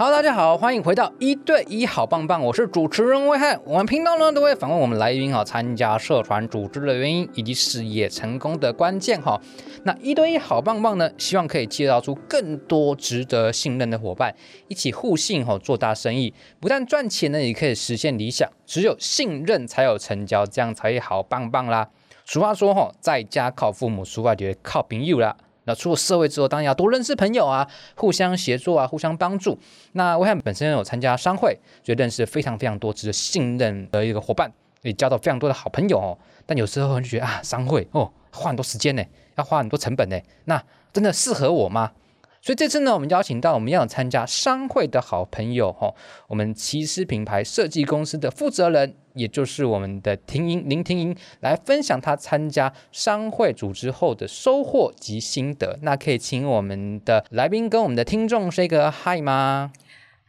好大家好，欢迎回到一对一好棒棒，我是主持人威汉。我们频道呢都会访问我们来宾哈，参加社团组织的原因以及事业成功的关键哈。那一对一好棒棒呢，希望可以介绍出更多值得信任的伙伴，一起互信哈，做大生意，不但赚钱呢，也可以实现理想。只有信任才有成交，这样才会好棒棒啦。俗话说哈，在家靠父母，俗话就靠朋友啦。那出了社会之后，当然要多认识朋友啊，互相协作啊，互相帮助。那威汉本身有参加商会，就认识非常非常多值得信任的一个伙伴，也交到非常多的好朋友哦。但有时候就觉得啊，商会哦，花很多时间呢，要花很多成本呢，那真的适合我吗？所以这次呢，我们邀请到我们要参加商会的好朋友哈，我们奇思品牌设计公司的负责人，也就是我们的婷莹林婷莹，来分享她参加商会组织后的收获及心得。那可以请我们的来宾跟我们的听众 say 个 hi 吗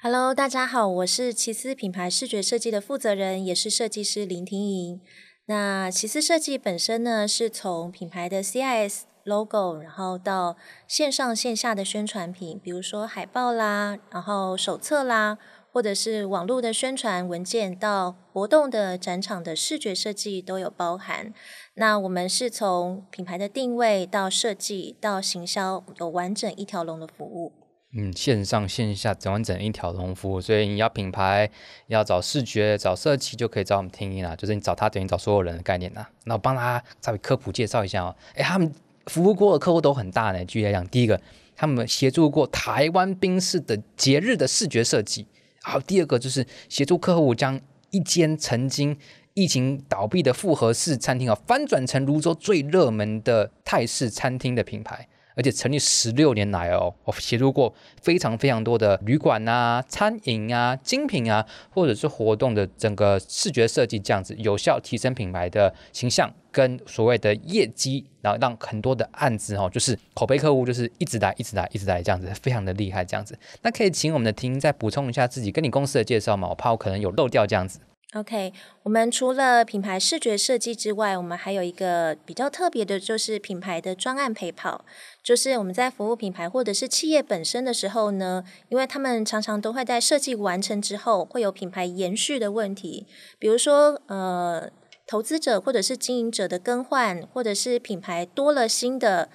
？Hello，大家好，我是奇思品牌视觉设计的负责人，也是设计师林婷莹。那奇思设计本身呢，是从品牌的 CIS。logo，然后到线上线下的宣传品，比如说海报啦，然后手册啦，或者是网络的宣传文件，到活动的展场的视觉设计都有包含。那我们是从品牌的定位到设计到行销，有完整一条龙的服务。嗯，线上线下整完整一条龙服务，所以你要品牌要找视觉找设计，就可以找我们婷莹啦。就是你找他等于找所有人的概念啦。那我帮他稍微科普介绍一下哦。哎，他们。服务过的客户都很大呢。举例来讲，第一个，他们协助过台湾宾士的节日的视觉设计。好，第二个就是协助客户将一间曾经疫情倒闭的复合式餐厅啊，翻转成泸州最热门的泰式餐厅的品牌。而且成立十六年来哦，我协助过非常非常多的旅馆啊、餐饮啊、精品啊，或者是活动的整个视觉设计，这样子有效提升品牌的形象跟所谓的业绩，然后让很多的案子哦，就是口碑客户就是一直来、一直来、一直来这样子，非常的厉害这样子。那可以请我们的婷再补充一下自己跟你公司的介绍吗？我怕我可能有漏掉这样子。OK，我们除了品牌视觉设计之外，我们还有一个比较特别的，就是品牌的专案陪跑。就是我们在服务品牌或者是企业本身的时候呢，因为他们常常都会在设计完成之后，会有品牌延续的问题，比如说呃，投资者或者是经营者的更换，或者是品牌多了新的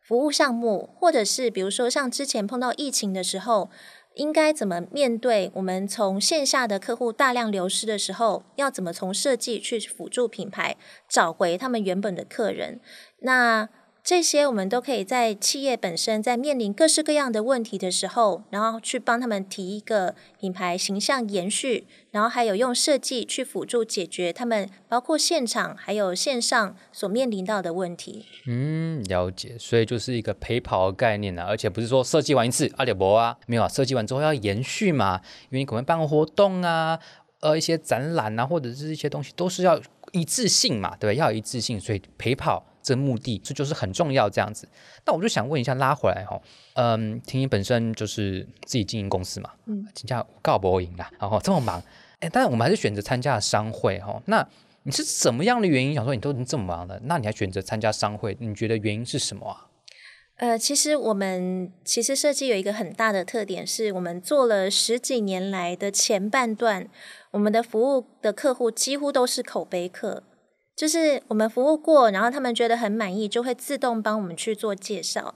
服务项目，或者是比如说像之前碰到疫情的时候。应该怎么面对？我们从线下的客户大量流失的时候，要怎么从设计去辅助品牌找回他们原本的客人？那这些我们都可以在企业本身在面临各式各样的问题的时候，然后去帮他们提一个品牌形象延续，然后还有用设计去辅助解决他们包括现场还有线上所面临到的问题。嗯，了解，所以就是一个陪跑的概念啊，而且不是说设计完一次阿里博啊，没有啊，设计完之后要延续嘛，因为你可能办个活动啊，呃，一些展览啊，或者是一些东西都是要一致性嘛，对吧？要一致性，所以陪跑。这目的这就是很重要，这样子。那我就想问一下，拉回来哈，嗯，婷婷本身就是自己经营公司嘛，嗯，请假告不赢啦，然后这么忙，哎，但是我们还是选择参加了商会哈。那你是怎么样的原因？想说你都已经这么忙了，那你还选择参加商会？你觉得原因是什么啊？呃，其实我们其实设计有一个很大的特点，是我们做了十几年来的前半段，我们的服务的客户几乎都是口碑客。就是我们服务过，然后他们觉得很满意，就会自动帮我们去做介绍。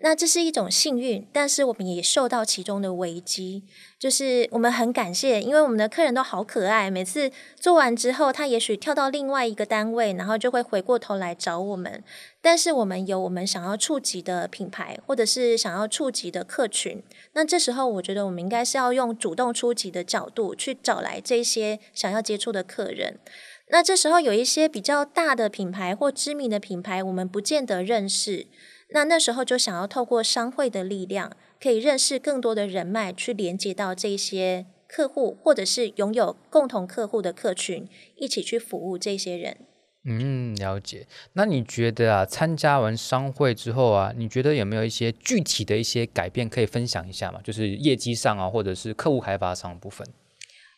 那这是一种幸运，但是我们也受到其中的危机。就是我们很感谢，因为我们的客人都好可爱，每次做完之后，他也许跳到另外一个单位，然后就会回过头来找我们。但是我们有我们想要触及的品牌，或者是想要触及的客群。那这时候，我觉得我们应该是要用主动出击的角度去找来这些想要接触的客人。那这时候有一些比较大的品牌或知名的品牌，我们不见得认识。那那时候就想要透过商会的力量，可以认识更多的人脉，去连接到这些客户，或者是拥有共同客户的客群，一起去服务这些人。嗯，了解。那你觉得啊，参加完商会之后啊，你觉得有没有一些具体的一些改变可以分享一下嘛？就是业绩上啊，或者是客户开发上的部分。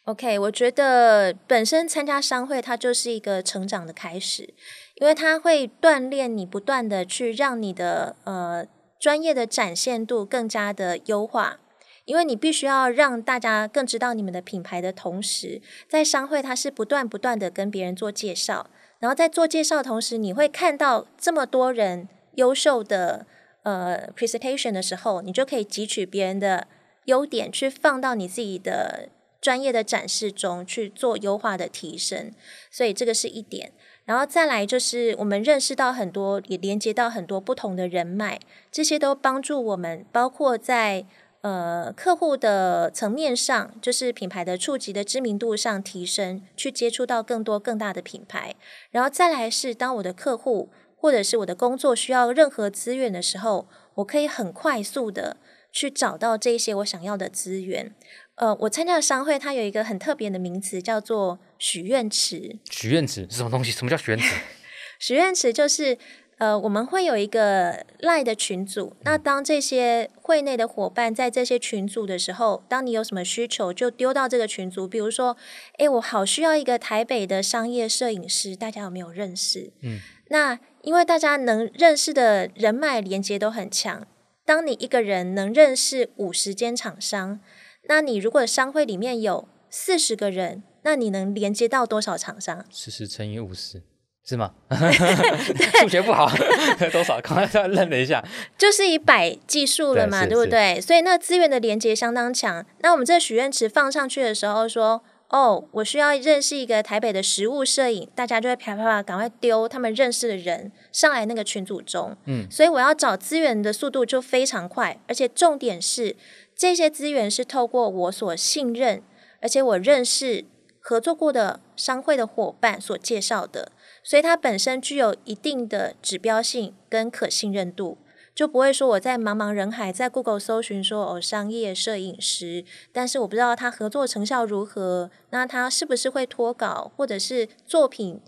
OK，我觉得本身参加商会，它就是一个成长的开始，因为它会锻炼你，不断的去让你的呃专业的展现度更加的优化。因为你必须要让大家更知道你们的品牌的同时，在商会它是不断不断的跟别人做介绍，然后在做介绍的同时，你会看到这么多人优秀的呃 presentation 的时候，你就可以汲取别人的优点，去放到你自己的专业的展示中去做优化的提升，所以这个是一点。然后再来就是我们认识到很多，也连接到很多不同的人脉，这些都帮助我们，包括在呃客户的层面上，就是品牌的触及的知名度上提升，去接触到更多更大的品牌。然后再来是当我的客户或者是我的工作需要任何资源的时候，我可以很快速的去找到这些我想要的资源。呃，我参加的商会，它有一个很特别的名词，叫做许愿池。许愿池是什么东西？什么叫许愿池？许愿池就是，呃，我们会有一个 LINE 的群组。那当这些会内的伙伴在这些群组的时候，当你有什么需求，就丢到这个群组。比如说，哎，我好需要一个台北的商业摄影师，大家有没有认识？嗯，那因为大家能认识的人脉连接都很强。当你一个人能认识五十间厂商。那你如果商会里面有四十个人，那你能连接到多少厂商？四十乘以五十是吗？数学不好，多少？刚才愣了一下，就是以百计数了嘛，对，对不对？所以那资源的连接相当强。那我们这个许愿池放上去的时候说，哦，我需要认识一个台北的食物摄影，大家就会啪啪啪赶快丢他们认识的人上来那个群组中。嗯，所以我要找资源的速度就非常快，而且重点是。这些资源是透过我所信任，而且我认识合作过的商会的伙伴所介绍的，所以它本身具有一定的指标性跟可信任度，就不会说我在茫茫人海在 Google 搜寻说哦商业摄影师，但是我不知道他合作成效如何，那他是不是会脱稿，或者是作品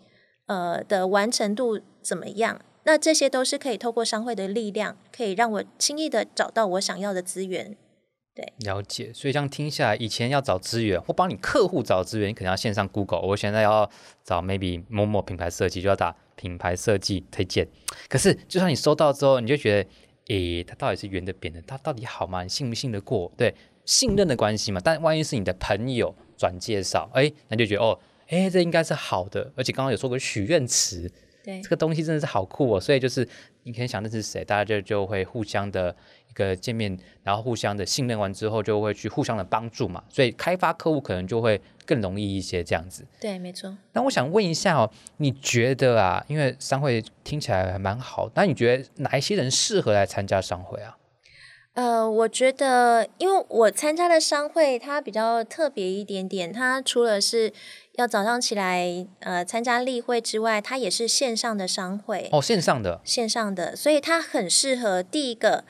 呃的完成度怎么样？那这些都是可以透过商会的力量，可以让我轻易的找到我想要的资源。对，了解，所以这样听下来，以前要找资源或帮你客户找资源，你可能要线上 Google。我现在要找 maybe 某某品牌设计，就要打品牌设计推荐。可是，就算你收到之后，你就觉得，诶，它到底是圆的扁的，它到底好吗？你信不信得过？对，信任的关系嘛。但万一是你的朋友转介绍，诶，那就觉得哦，诶，这应该是好的。而且刚刚有说过许愿池，对，这个东西真的是好酷哦。所以就是你可以想认识谁，大家就就会互相的。一个见面，然后互相的信任完之后，就会去互相的帮助嘛，所以开发客户可能就会更容易一些，这样子。对，没错。那我想问一下哦，你觉得啊，因为商会听起来还蛮好，那你觉得哪一些人适合来参加商会啊？呃，我觉得，因为我参加的商会它比较特别一点点，它除了是要早上起来呃参加例会之外，它也是线上的商会哦，线上的，线上的，所以它很适合第一个。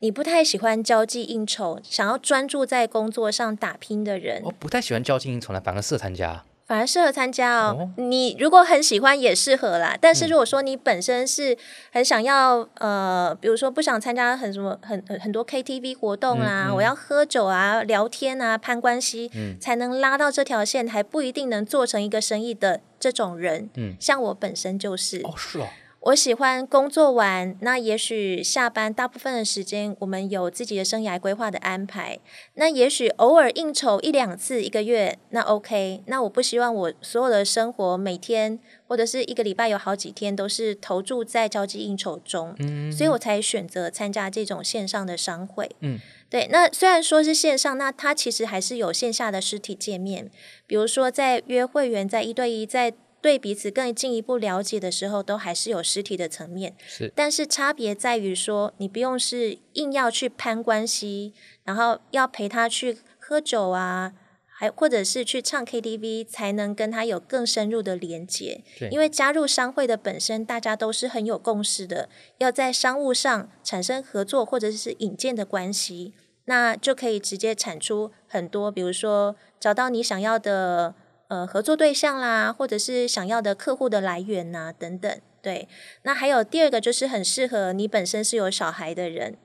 你不太喜欢交际应酬，想要专注在工作上打拼的人，我、哦、不太喜欢交际应酬呢，反而适合参加，反而适合参加哦。哦。你如果很喜欢也适合啦，但是如果说你本身是很想要，嗯、呃，比如说不想参加很什么很很很多 KTV 活动啊，嗯嗯、我要喝酒啊、聊天啊、攀关系，嗯、才能拉到这条线，还不一定能做成一个生意的这种人，嗯，像我本身就是，哦，是哦。我喜欢工作完，那也许下班大部分的时间，我们有自己的生涯规划的安排。那也许偶尔应酬一两次一个月，那 OK。那我不希望我所有的生活每天或者是一个礼拜有好几天都是投注在交际应酬中，嗯，所以我才选择参加这种线上的商会。嗯，对。那虽然说是线上，那它其实还是有线下的实体界面，比如说在约会员，在一对一，在。对彼此更进一步了解的时候，都还是有实体的层面。是，但是差别在于说，你不用是硬要去攀关系，然后要陪他去喝酒啊，还或者是去唱 KTV，才能跟他有更深入的连接。对，因为加入商会的本身，大家都是很有共识的，要在商务上产生合作或者是引荐的关系，那就可以直接产出很多，比如说找到你想要的。呃，合作对象啦，或者是想要的客户的来源呐，等等。对，那还有第二个就是很适合你本身是有小孩的人，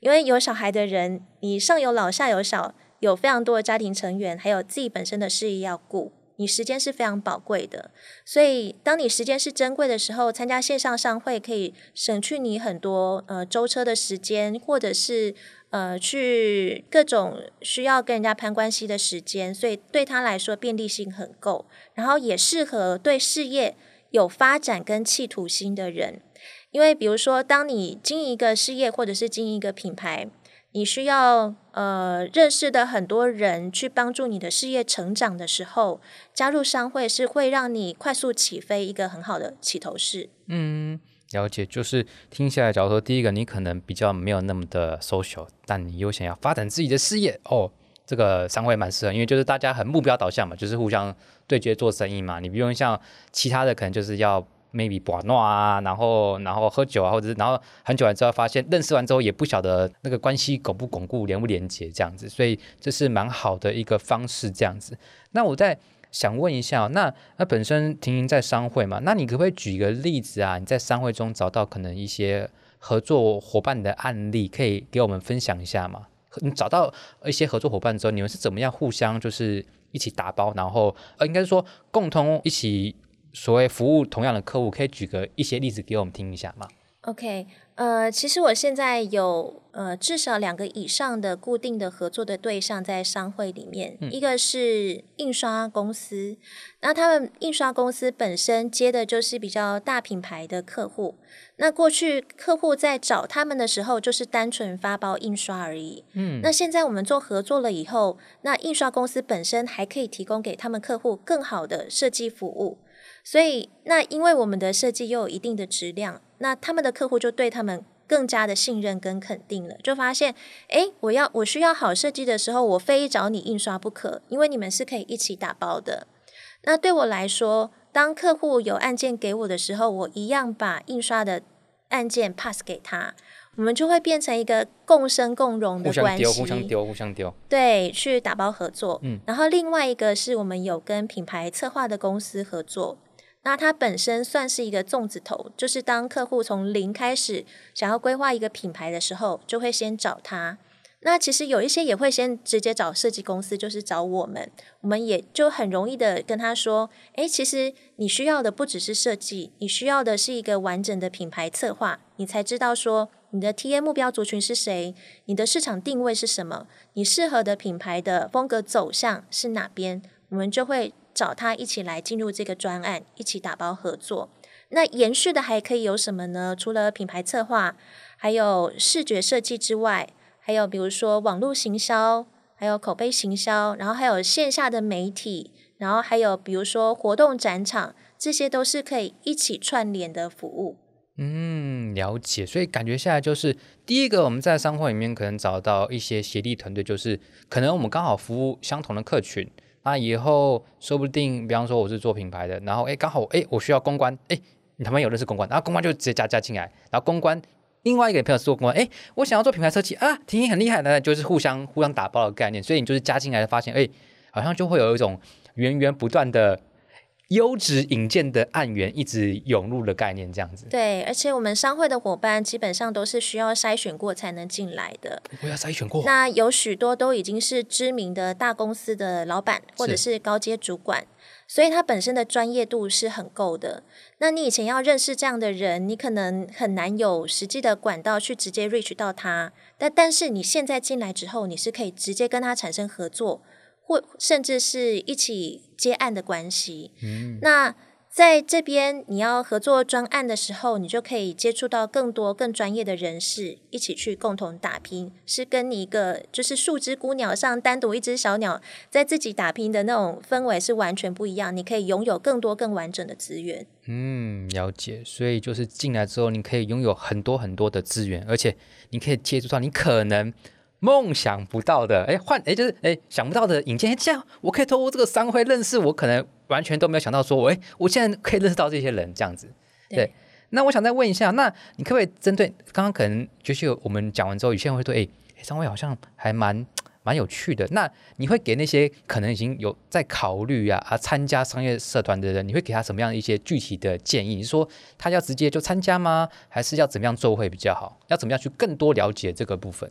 因为有小孩的人，你上有老下有小，有非常多的家庭成员，还有自己本身的事业要顾，你时间是非常宝贵的。所以，当你时间是珍贵的时候，参加线上商会可以省去你很多呃舟车的时间，或者是呃，去各种需要跟人家攀关系的时间，所以对他来说便利性很够，然后也适合对事业有发展跟企图心的人。因为比如说，当你经营一个事业或者是经营一个品牌，你需要呃认识的很多人去帮助你的事业成长的时候，加入商会是会让你快速起飞一个很好的起头式。嗯，了解。就是听起来，假如说第一个你可能比较没有那么的 social，但你又想要发展自己的事业，哦，这个商会蛮适合，因为就是大家很目标导向嘛，就是互相对接做生意嘛。你不用像其他的，可能就是要。maybe 玩闹啊，然后然后喝酒啊，或者是然后很久了之后发现认识完之后也不晓得那个关系巩不巩固、连不连结这样子，所以这是蛮好的一个方式这样子。那我在想问一下，那那本身婷婷在商会嘛，那你可不可以举一个例子啊？你在商会中找到可能一些合作伙伴的案例，可以给我们分享一下吗？你找到一些合作伙伴之后，你们是怎么样互相就是一起打包，然后呃，应该是说共同一起。所谓服务同样的客户，可以举个一些例子给我们听一下吗？OK，呃，其实我现在有呃至少两个以上的固定的合作的对象在商会里面，嗯、一个是印刷公司，那他们印刷公司本身接的就是比较大品牌的客户，那过去客户在找他们的时候，就是单纯发包印刷而已。嗯，那现在我们做合作了以后，那印刷公司本身还可以提供给他们客户更好的设计服务。所以，那因为我们的设计又有一定的质量，那他们的客户就对他们更加的信任跟肯定了，就发现，诶，我要我需要好设计的时候，我非找你印刷不可，因为你们是可以一起打包的。那对我来说，当客户有案件给我的时候，我一样把印刷的案件 pass 给他，我们就会变成一个共生共荣的关系，互相丢，互相丢，互相丢。对，去打包合作。嗯，然后另外一个是我们有跟品牌策划的公司合作。那它本身算是一个粽子头，就是当客户从零开始想要规划一个品牌的时候，就会先找他。那其实有一些也会先直接找设计公司，就是找我们，我们也就很容易的跟他说：诶，其实你需要的不只是设计，你需要的是一个完整的品牌策划，你才知道说你的 TA 目标族群是谁，你的市场定位是什么，你适合的品牌的风格走向是哪边，我们就会。找他一起来进入这个专案，一起打包合作。那延续的还可以有什么呢？除了品牌策划，还有视觉设计之外，还有比如说网络行销，还有口碑行销，然后还有线下的媒体，然后还有比如说活动展场，这些都是可以一起串联的服务。嗯，了解。所以感觉下来就是，第一个我们在商会里面可能找到一些协力团队，就是可能我们刚好服务相同的客群。那以后说不定，比方说我是做品牌的，然后哎，刚好哎，我需要公关，哎，你他妈有认识公关，然后公关就直接加加进来，然后公关另外一个朋友是做公关，哎，我想要做品牌设计啊，婷婷很厉害的，就是互相互相打包的概念，所以你就是加进来发现，哎，好像就会有一种源源不断的。优质引荐的案源一直涌入的概念，这样子。对，而且我们商会的伙伴基本上都是需要筛选过才能进来的。我要筛选过。那有许多都已经是知名的大公司的老板或者是高阶主管，所以他本身的专业度是很够的。那你以前要认识这样的人，你可能很难有实际的管道去直接 reach 到他。但但是你现在进来之后，你是可以直接跟他产生合作。或甚至是一起接案的关系。嗯，那在这边你要合作专案的时候，你就可以接触到更多更专业的人士，一起去共同打拼，是跟你一个就是数只孤鸟上单独一只小鸟在自己打拼的那种氛围是完全不一样。你可以拥有更多更完整的资源。嗯，了解。所以就是进来之后，你可以拥有很多很多的资源，而且你可以接触到你可能。梦想不到的，哎，换哎，就是哎，想不到的引荐，这样我可以透过这个商会认识，我可能完全都没有想到说，我哎，我现在可以认识到这些人，这样子。对，对，那我想再问一下，那你可不可以针对刚刚可能就是我们讲完之后，有些人会说，哎，商会好像还蛮 蛮有趣的。那你会给那些可能已经有在考虑啊啊参加商业社团的人，你会给他什么样一些具体的建议？你说他要直接就参加吗？还是要怎么样做会比较好？要怎么样去更多了解这个部分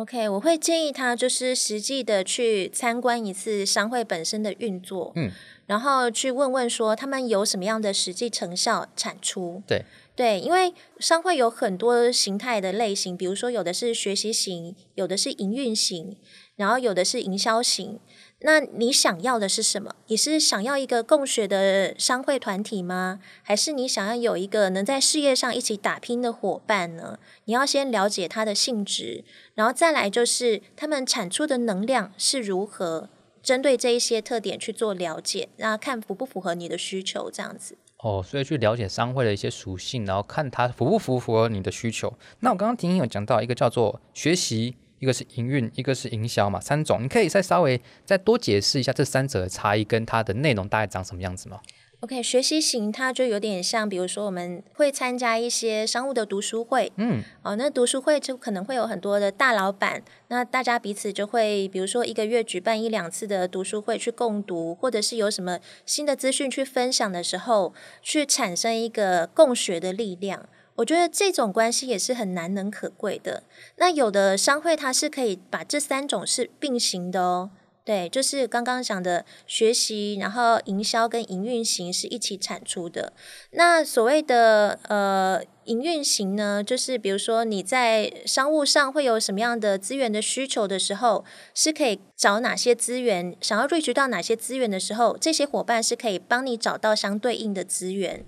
？OK，我会建议他就是实际的去参观一次商会本身的运作，嗯，然后去问问说他们有什么样的实际成效产出，对对，因为商会有很多形态的类型，比如说有的是学习型，有的是营运型，然后有的是营销型。那你想要的是什么？你是想要一个共学的商会团体吗？还是你想要有一个能在事业上一起打拼的伙伴呢？你要先了解它的性质，然后再来就是他们产出的能量是如何，针对这一些特点去做了解，然后看符不符合你的需求，这样子。哦，所以去了解商会的一些属性，然后看它符不符合你的需求。那我刚刚听有讲到一个叫做学习，一个是营运，一个是营销嘛，三种，你可以再稍微再多解释一下这三者的差异跟它的内容大概长什么样子吗？OK，学习型它就有点像，比如说我们会参加一些商务的读书会，嗯，哦，那读书会就可能会有很多的大老板，那大家彼此就会，比如说一个月举办一两次的读书会去共读，或者是有什么新的资讯去分享的时候，去产生一个共学的力量。我觉得这种关系也是很难能可贵的。那有的商会它是可以把这三种是并行的哦。对，就是刚刚讲的学习，然后营销跟营运型是一起产出的。那所谓的呃营运型呢，就是比如说你在商务上会有什么样的资源的需求的时候，是可以找哪些资源，想要获取到哪些资源的时候，这些伙伴是可以帮你找到相对应的资源。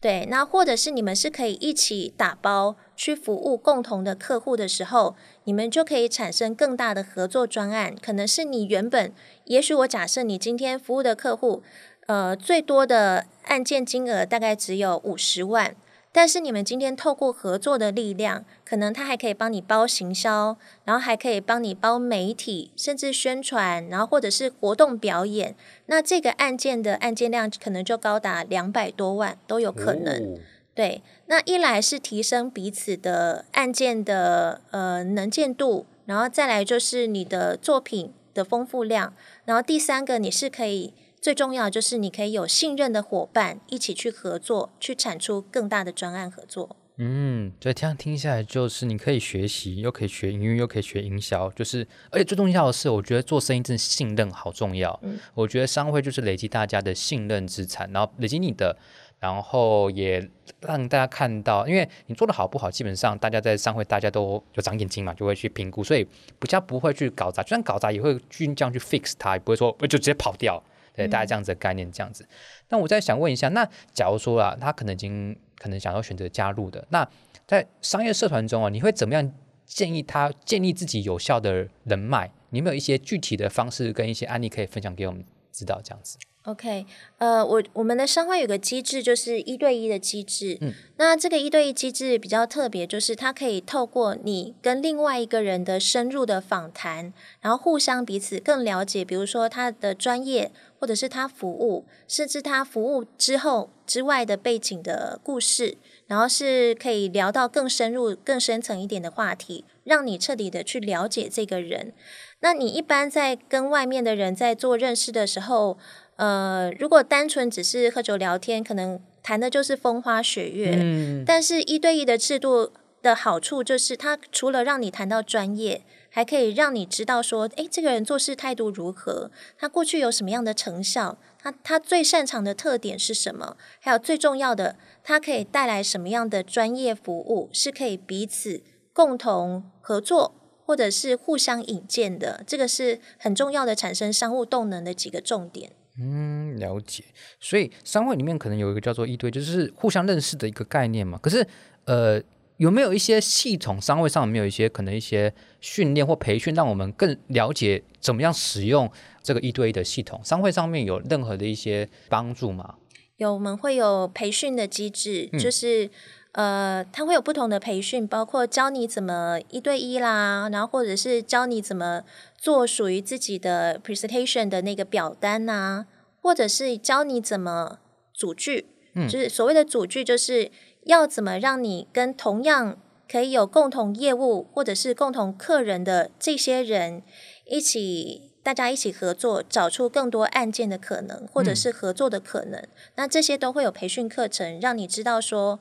对，那或者是你们是可以一起打包去服务共同的客户的时候，你们就可以产生更大的合作专案。可能是你原本，也许我假设你今天服务的客户，呃，最多的案件金额大概只有五十万。但是你们今天透过合作的力量，可能他还可以帮你包行销，然后还可以帮你包媒体，甚至宣传，然后或者是活动表演。那这个案件的案件量可能就高达两百多万都有可能。哦、对，那一来是提升彼此的案件的呃能见度，然后再来就是你的作品的丰富量，然后第三个你是可以。最重要就是你可以有信任的伙伴一起去合作，去产出更大的专案合作。嗯，对，这样听下来就是你可以学习，又可以学营运，又可以学营销，就是而且最重要的是，我觉得做生意真的信任好重要。嗯，我觉得商会就是累积大家的信任资产，然后累积你的，然后也让大家看到，因为你做的好不好，基本上大家在商会大家都有长眼睛嘛，就会去评估，所以比较不会去搞砸，就算搞砸也会去这样去 fix 它，也不会说就直接跑掉。对，大家这样子的概念，这样子。那我再想问一下，那假如说啊，他可能已经可能想要选择加入的，那在商业社团中啊，你会怎么样建议他建立自己有效的人脉？你有没有一些具体的方式跟一些案例可以分享给我们知道？这样子。OK，呃，我我们的商会有个机制，就是一对一的机制。嗯，那这个一对一机制比较特别，就是它可以透过你跟另外一个人的深入的访谈，然后互相彼此更了解，比如说他的专业，或者是他服务，甚至他服务之后之外的背景的故事，然后是可以聊到更深入、更深层一点的话题，让你彻底的去了解这个人。那你一般在跟外面的人在做认识的时候，呃，如果单纯只是喝酒聊天，可能谈的就是风花雪月。嗯，但是一对一的制度的好处就是，它除了让你谈到专业，还可以让你知道说，诶，这个人做事态度如何，他过去有什么样的成效，他他最擅长的特点是什么，还有最重要的，他可以带来什么样的专业服务，是可以彼此共同合作，或者是互相引荐的。这个是很重要的，产生商务动能的几个重点。嗯，了解。所以商会里面可能有一个叫做一对，就是互相认识的一个概念嘛。可是，呃，有没有一些系统？商会上有没有一些可能一些训练或培训，让我们更了解怎么样使用这个一对一的系统？商会上面有任何的一些帮助吗？有，我们会有培训的机制，嗯、就是呃，它会有不同的培训，包括教你怎么一对一啦，然后或者是教你怎么。做属于自己的 presentation 的那个表单呐、啊，或者是教你怎么组句，嗯，就是所谓的组句，就是要怎么让你跟同样可以有共同业务或者是共同客人的这些人一起，大家一起合作，找出更多案件的可能，或者是合作的可能。嗯、那这些都会有培训课程，让你知道说，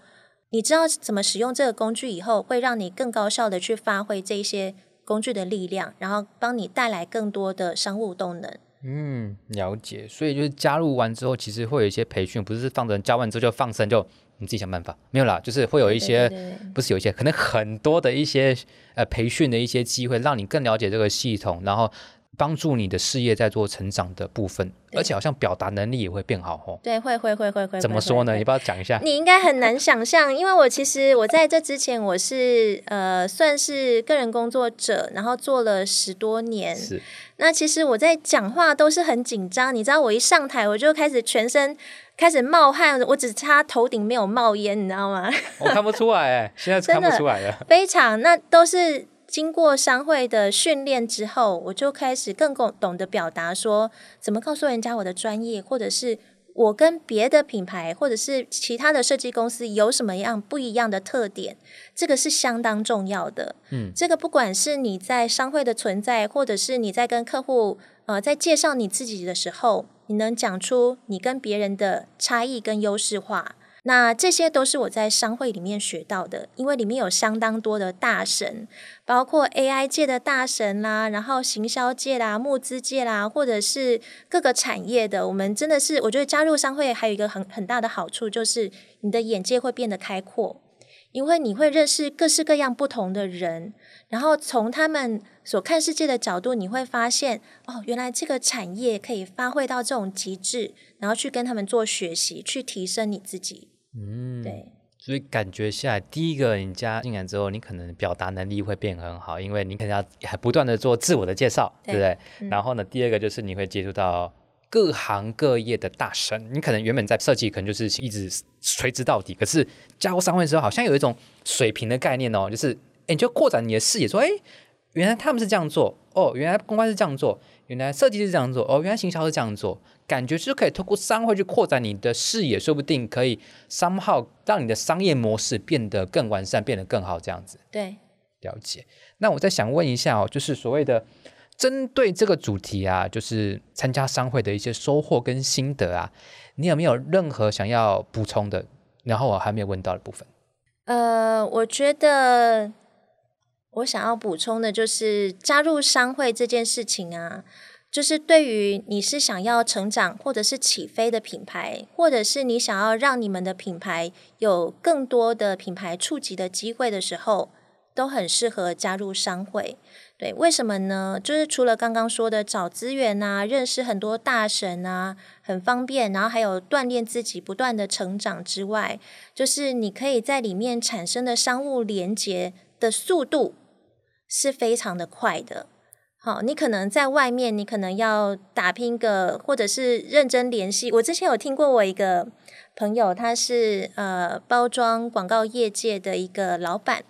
你知道怎么使用这个工具以后，会让你更高效的去发挥这些。工具的力量，然后帮你带来更多的商务动能。嗯，了解。所以就是加入完之后，其实会有一些培训，不是放着教完之后就放生就你自己想办法。没有啦，就是会有一些，对对对对不是有一些，可能很多的一些呃培训的一些机会，让你更了解这个系统，然后。帮助你的事业在做成长的部分，而且好像表达能力也会变好哦。对，会会会会会。怎么说呢？你帮我讲一下。你应该很难想象，因为我其实我在这之前我是呃算是个人工作者，然后做了十多年。是。那其实我在讲话都是很紧张，你知道，我一上台我就开始全身开始冒汗，我只差头顶没有冒烟，你知道吗？我看不出来哎，现在看不 出来了。非常，那都是。经过商会的训练之后，我就开始更懂得表达，说怎么告诉人家我的专业，或者是我跟别的品牌或者是其他的设计公司有什么样不一样的特点，这个是相当重要的。嗯，这个不管是你在商会的存在，或者是你在跟客户呃在介绍你自己的时候，你能讲出你跟别人的差异跟优势化。那这些都是我在商会里面学到的，因为里面有相当多的大神，包括 AI 界的大神啦，然后行销界啦、募资界啦，或者是各个产业的。我们真的是，我觉得加入商会还有一个很很大的好处，就是你的眼界会变得开阔，因为你会认识各式各样不同的人，然后从他们所看世界的角度，你会发现哦，原来这个产业可以发挥到这种极致。然后去跟他们做学习，去提升你自己。嗯，对。所以感觉下来，第一个你加进来之后，你可能表达能力会变很好，因为你可能要还不断的做自我的介绍，对，对不对？嗯。然后呢，第二个就是你会接触到各行各业的大神。你可能原本在设计，可能就是一直垂直到底，可是加入商会之后，好像有一种水平的概念哦，就是哎，你就扩展你的视野，说哎，原来他们是这样做，哦，原来公关是这样做，原来设计是这样做，哦，原来行销是这样做。感觉是可以透过商会去扩展你的视野，说不定可以 somehow 让你的商业模式变得更完善，变得更好，这样子。对，了解。那我再想问一下哦，就是所谓的针对这个主题啊，就是参加商会的一些收获跟心得啊，你有没有任何想要补充的？然后我还没有问到的部分。呃，我觉得我想要补充的就是加入商会这件事情啊。就是对于你是想要成长或者是起飞的品牌，或者是你想要让你们的品牌有更多的品牌触及的机会的时候，都很适合加入商会。对，为什么呢？就是除了刚刚说的找资源啊，认识很多大神啊，很方便，然后还有锻炼自己不断的成长之外，就是你可以在里面产生的商务连接的速度是非常的快的。好，你可能在外面，你可能要打拼个，或者是认真联系。我之前有听过我一个朋友，他是呃包装广告业界的一个老板。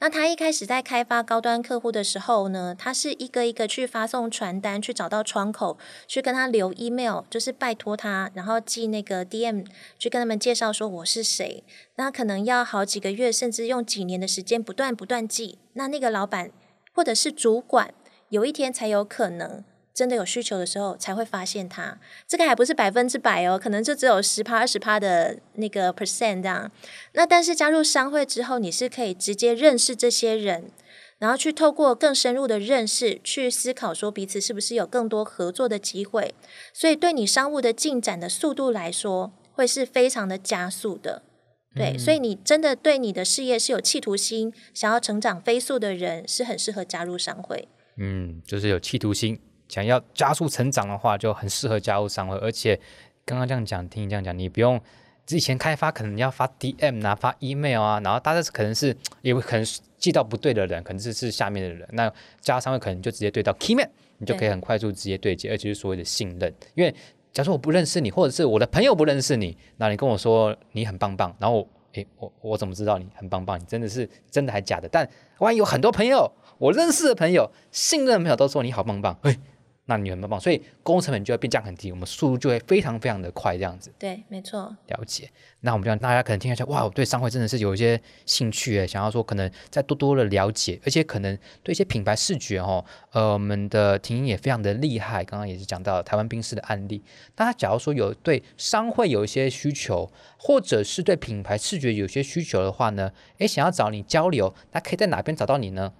那他一开始在开发高端客户的时候呢，他是一个一个去发送传单，去找到窗口，去跟他留 email，就是拜托他，然后寄那个 DM，去跟他们介绍说我是谁。那可能要好几个月，甚至用几年的时间，不断不断寄。那那个老板或者是主管。有一天才有可能真的有需求的时候才会发现它，这个还不是百分之百哦，可能就只有十趴二十趴的那个 percent 这样。那但是加入商会之后，你是可以直接认识这些人，然后去透过更深入的认识去思考说彼此是不是有更多合作的机会，所以对你商务的进展的速度来说，会是非常的加速的。对，所以你真的对你的事业是有企图心，想要成长飞速的人，是很适合加入商会。嗯，就是有企图心，想要加速成长的话，就很适合加入商会。而且刚刚这样讲，听你这样讲，你不用之前开发，可能要发 DM 啊，发 email 啊，然后大家可能是也可能寄到不对的人，可能是是下面的人。那加入商会可能就直接对到 key man，你就可以很快速直接对接，而且是所谓的信任。因为假如说我不认识你，或者是我的朋友不认识你，那你跟我说你很棒棒，然后诶，我我怎么知道你很棒棒？你真的是真的还假的？但万一有很多朋友。我认识的朋友、信任的朋友都说你好棒棒，哎，那你很棒棒，所以沟通成本就会变降很低，我们速度就会非常非常的快，这样子。对，没错。了解。那我们就让大家可能听一下，哇，我对商会真的是有一些兴趣诶，想要说可能再多多的了解，而且可能对一些品牌视觉哦，呃，我们的婷婷也非常的厉害，刚刚也是讲到台湾冰室的案例。大家假如说有对商会有一些需求，或者是对品牌视觉有些需求的话呢，诶，想要找你交流，那可以在哪边找到你呢？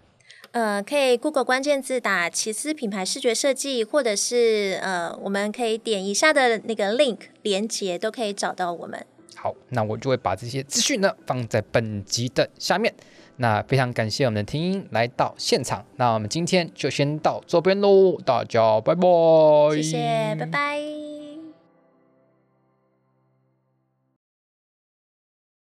呃，可以 Google 关键字打奇思品牌视觉设计，或者是呃，我们可以点以下的那个 link 连接，都可以找到我们。好，那我就会把这些资讯呢放在本集的下面。那非常感谢我们的听音来到现场，那我们今天就先到这边喽，大家拜拜，谢谢，拜拜。